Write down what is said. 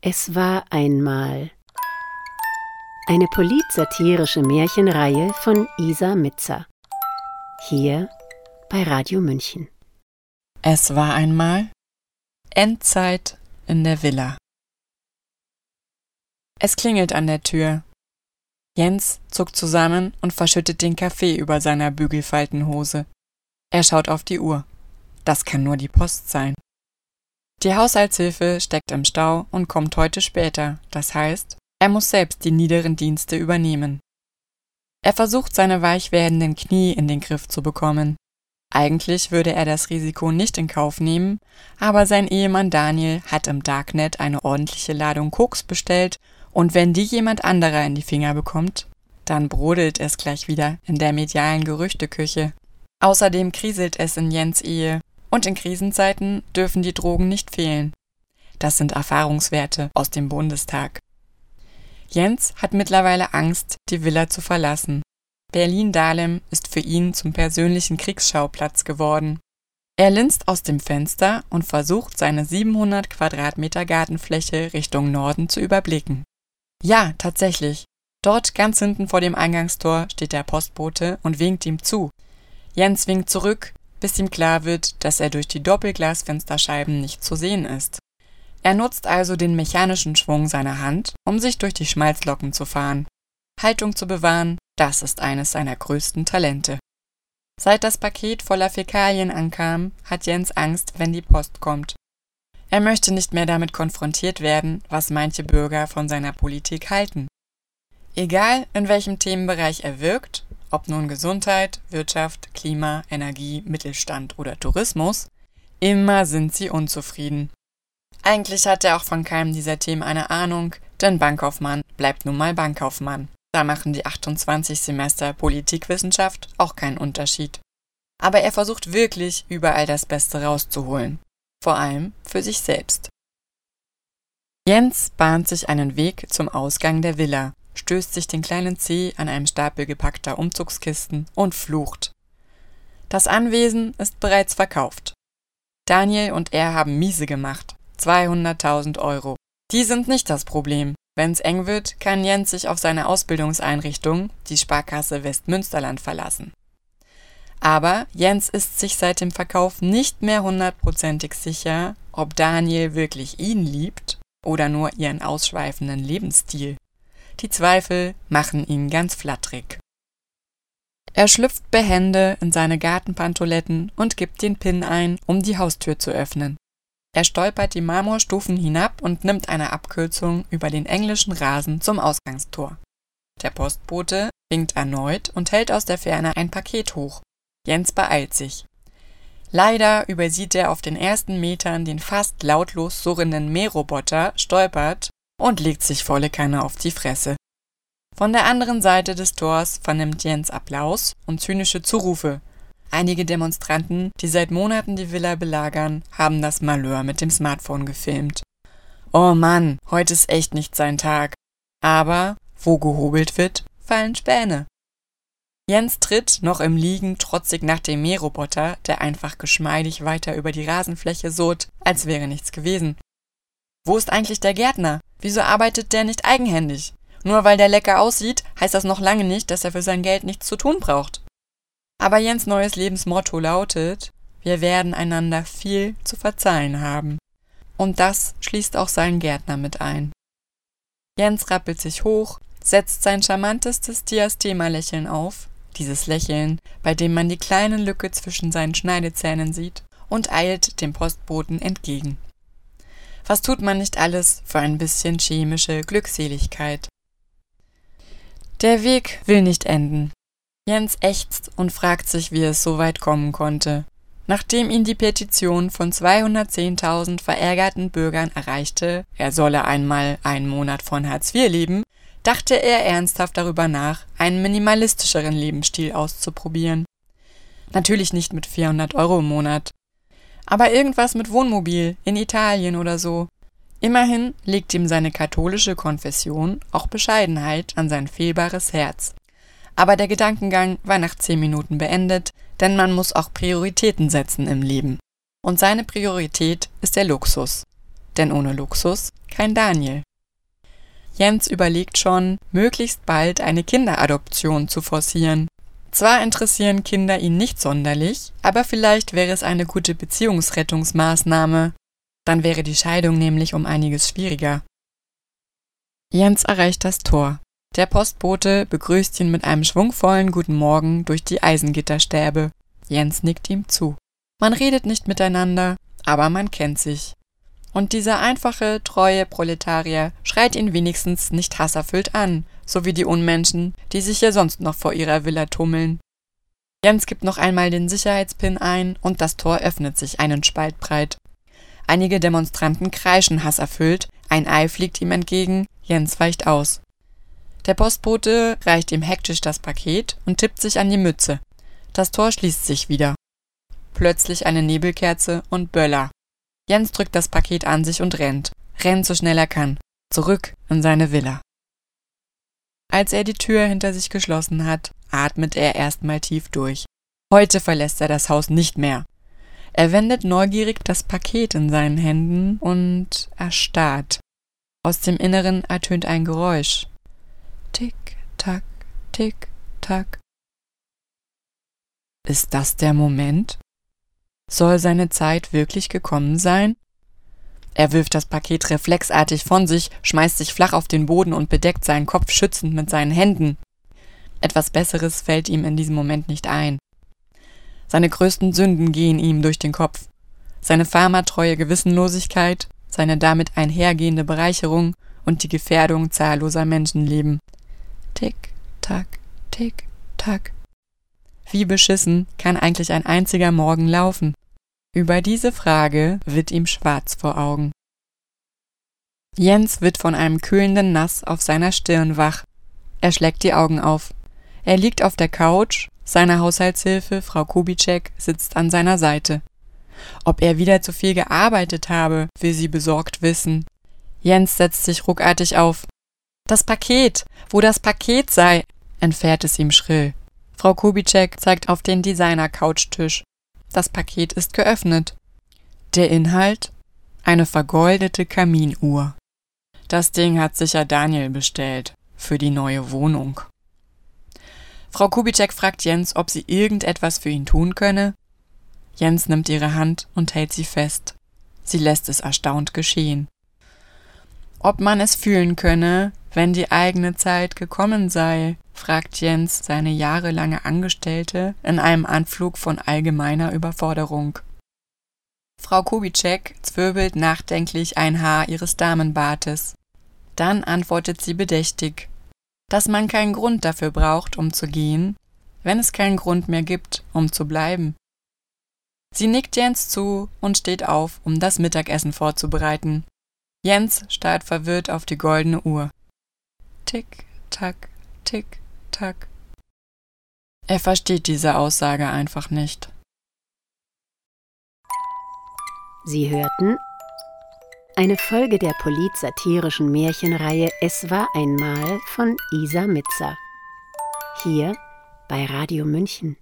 Es war einmal eine politsatirische Märchenreihe von Isa Mitzer. Hier bei Radio München. Es war einmal Endzeit in der Villa. Es klingelt an der Tür. Jens zuckt zusammen und verschüttet den Kaffee über seiner Bügelfaltenhose. Er schaut auf die Uhr. Das kann nur die Post sein. Die Haushaltshilfe steckt im Stau und kommt heute später, das heißt, er muss selbst die niederen Dienste übernehmen. Er versucht seine weich werdenden Knie in den Griff zu bekommen. Eigentlich würde er das Risiko nicht in Kauf nehmen, aber sein Ehemann Daniel hat im Darknet eine ordentliche Ladung Koks bestellt und wenn die jemand anderer in die Finger bekommt, dann brodelt es gleich wieder in der medialen Gerüchteküche. Außerdem kriselt es in Jens Ehe und in Krisenzeiten dürfen die Drogen nicht fehlen. Das sind Erfahrungswerte aus dem Bundestag. Jens hat mittlerweile Angst, die Villa zu verlassen. Berlin-Dahlem ist für ihn zum persönlichen Kriegsschauplatz geworden. Er linst aus dem Fenster und versucht, seine 700 Quadratmeter Gartenfläche Richtung Norden zu überblicken. Ja, tatsächlich. Dort ganz hinten vor dem Eingangstor steht der Postbote und winkt ihm zu. Jens winkt zurück, bis ihm klar wird, dass er durch die Doppelglasfensterscheiben nicht zu sehen ist. Er nutzt also den mechanischen Schwung seiner Hand, um sich durch die Schmalzlocken zu fahren. Haltung zu bewahren, das ist eines seiner größten Talente. Seit das Paket voller Fäkalien ankam, hat Jens Angst, wenn die Post kommt. Er möchte nicht mehr damit konfrontiert werden, was manche Bürger von seiner Politik halten. Egal, in welchem Themenbereich er wirkt, ob nun Gesundheit, Wirtschaft, Klima, Energie, Mittelstand oder Tourismus, immer sind sie unzufrieden. Eigentlich hat er auch von keinem dieser Themen eine Ahnung, denn Bankkaufmann bleibt nun mal Bankkaufmann. Da machen die 28 Semester Politikwissenschaft auch keinen Unterschied. Aber er versucht wirklich, überall das Beste rauszuholen. Vor allem für sich selbst. Jens bahnt sich einen Weg zum Ausgang der Villa stößt sich den kleinen Zeh an einem Stapel gepackter Umzugskisten und flucht. Das Anwesen ist bereits verkauft. Daniel und er haben miese gemacht. 200.000 Euro. Die sind nicht das Problem. Wenn's eng wird, kann Jens sich auf seine Ausbildungseinrichtung, die Sparkasse Westmünsterland, verlassen. Aber Jens ist sich seit dem Verkauf nicht mehr hundertprozentig sicher, ob Daniel wirklich ihn liebt oder nur ihren ausschweifenden Lebensstil. Die Zweifel machen ihn ganz flatterig. Er schlüpft behende in seine Gartenpantoletten und gibt den Pin ein, um die Haustür zu öffnen. Er stolpert die Marmorstufen hinab und nimmt eine Abkürzung über den englischen Rasen zum Ausgangstor. Der Postbote winkt erneut und hält aus der Ferne ein Paket hoch. Jens beeilt sich. Leider übersieht er auf den ersten Metern den fast lautlos surrenden Mähroboter, stolpert und legt sich volle Kanne auf die Fresse. Von der anderen Seite des Tors vernimmt Jens Applaus und zynische Zurufe. Einige Demonstranten, die seit Monaten die Villa belagern, haben das Malheur mit dem Smartphone gefilmt. Oh Mann, heute ist echt nicht sein Tag. Aber wo gehobelt wird, fallen Späne. Jens tritt noch im Liegen trotzig nach dem Mähroboter, der einfach geschmeidig weiter über die Rasenfläche surrt, als wäre nichts gewesen. Wo ist eigentlich der Gärtner? Wieso arbeitet der nicht eigenhändig? Nur weil der lecker aussieht, heißt das noch lange nicht, dass er für sein Geld nichts zu tun braucht. Aber Jens neues Lebensmotto lautet, wir werden einander viel zu verzeihen haben. Und das schließt auch seinen Gärtner mit ein. Jens rappelt sich hoch, setzt sein charmantestes Diastema-Lächeln auf, dieses Lächeln, bei dem man die kleine Lücke zwischen seinen Schneidezähnen sieht, und eilt dem Postboten entgegen. Was tut man nicht alles für ein bisschen chemische Glückseligkeit? Der Weg will nicht enden. Jens ächzt und fragt sich, wie es so weit kommen konnte. Nachdem ihn die Petition von 210.000 verärgerten Bürgern erreichte, er solle einmal einen Monat von Hartz IV leben, dachte er ernsthaft darüber nach, einen minimalistischeren Lebensstil auszuprobieren. Natürlich nicht mit 400 Euro im Monat, aber irgendwas mit Wohnmobil in Italien oder so. Immerhin legt ihm seine katholische Konfession auch Bescheidenheit an sein fehlbares Herz. Aber der Gedankengang war nach zehn Minuten beendet, denn man muss auch Prioritäten setzen im Leben. Und seine Priorität ist der Luxus. denn ohne Luxus kein Daniel. Jens überlegt schon, möglichst bald eine Kinderadoption zu forcieren. Zwar interessieren Kinder ihn nicht sonderlich, aber vielleicht wäre es eine gute Beziehungsrettungsmaßnahme. Dann wäre die Scheidung nämlich um einiges schwieriger. Jens erreicht das Tor. Der Postbote begrüßt ihn mit einem schwungvollen Guten Morgen durch die Eisengitterstäbe. Jens nickt ihm zu. Man redet nicht miteinander, aber man kennt sich. Und dieser einfache, treue Proletarier schreit ihn wenigstens nicht hasserfüllt an, so wie die Unmenschen, die sich hier sonst noch vor ihrer Villa tummeln. Jens gibt noch einmal den Sicherheitspin ein und das Tor öffnet sich einen Spalt breit. Einige Demonstranten kreischen hasserfüllt, ein Ei fliegt ihm entgegen, Jens weicht aus. Der Postbote reicht ihm hektisch das Paket und tippt sich an die Mütze. Das Tor schließt sich wieder. Plötzlich eine Nebelkerze und Böller. Jens drückt das Paket an sich und rennt. Rennt so schnell er kann. Zurück in seine Villa. Als er die Tür hinter sich geschlossen hat, atmet er erstmal tief durch. Heute verlässt er das Haus nicht mehr. Er wendet neugierig das Paket in seinen Händen und erstarrt. Aus dem Inneren ertönt ein Geräusch. Tick, tack, tick, tack. Ist das der Moment? Soll seine Zeit wirklich gekommen sein? Er wirft das Paket reflexartig von sich, schmeißt sich flach auf den Boden und bedeckt seinen Kopf schützend mit seinen Händen. Etwas Besseres fällt ihm in diesem Moment nicht ein. Seine größten Sünden gehen ihm durch den Kopf. Seine pharmatreue Gewissenlosigkeit, seine damit einhergehende Bereicherung und die Gefährdung zahlloser Menschenleben. Tick, tack, tick, tack. Wie beschissen kann eigentlich ein einziger Morgen laufen? Über diese Frage wird ihm schwarz vor Augen. Jens wird von einem kühlenden Nass auf seiner Stirn wach. Er schlägt die Augen auf. Er liegt auf der Couch, seine Haushaltshilfe, Frau Kubitschek, sitzt an seiner Seite. Ob er wieder zu viel gearbeitet habe, will sie besorgt wissen. Jens setzt sich ruckartig auf. Das Paket, wo das Paket sei, entfährt es ihm schrill. Frau Kubitschek zeigt auf den Designer-Couchtisch. Das Paket ist geöffnet. Der Inhalt? Eine vergoldete Kaminuhr. Das Ding hat sicher Daniel bestellt. Für die neue Wohnung. Frau Kubitschek fragt Jens, ob sie irgendetwas für ihn tun könne. Jens nimmt ihre Hand und hält sie fest. Sie lässt es erstaunt geschehen. Ob man es fühlen könne, wenn die eigene Zeit gekommen sei, fragt Jens seine jahrelange Angestellte in einem Anflug von allgemeiner Überforderung. Frau Kubitschek zwirbelt nachdenklich ein Haar ihres Damenbartes. Dann antwortet sie bedächtig, dass man keinen Grund dafür braucht, um zu gehen, wenn es keinen Grund mehr gibt, um zu bleiben. Sie nickt Jens zu und steht auf, um das Mittagessen vorzubereiten. Jens starrt verwirrt auf die goldene Uhr. Tick, tack, tick, tack. Er versteht diese Aussage einfach nicht. Sie hörten eine Folge der polit-satirischen Märchenreihe Es war einmal von Isa Mitzer. Hier bei Radio München.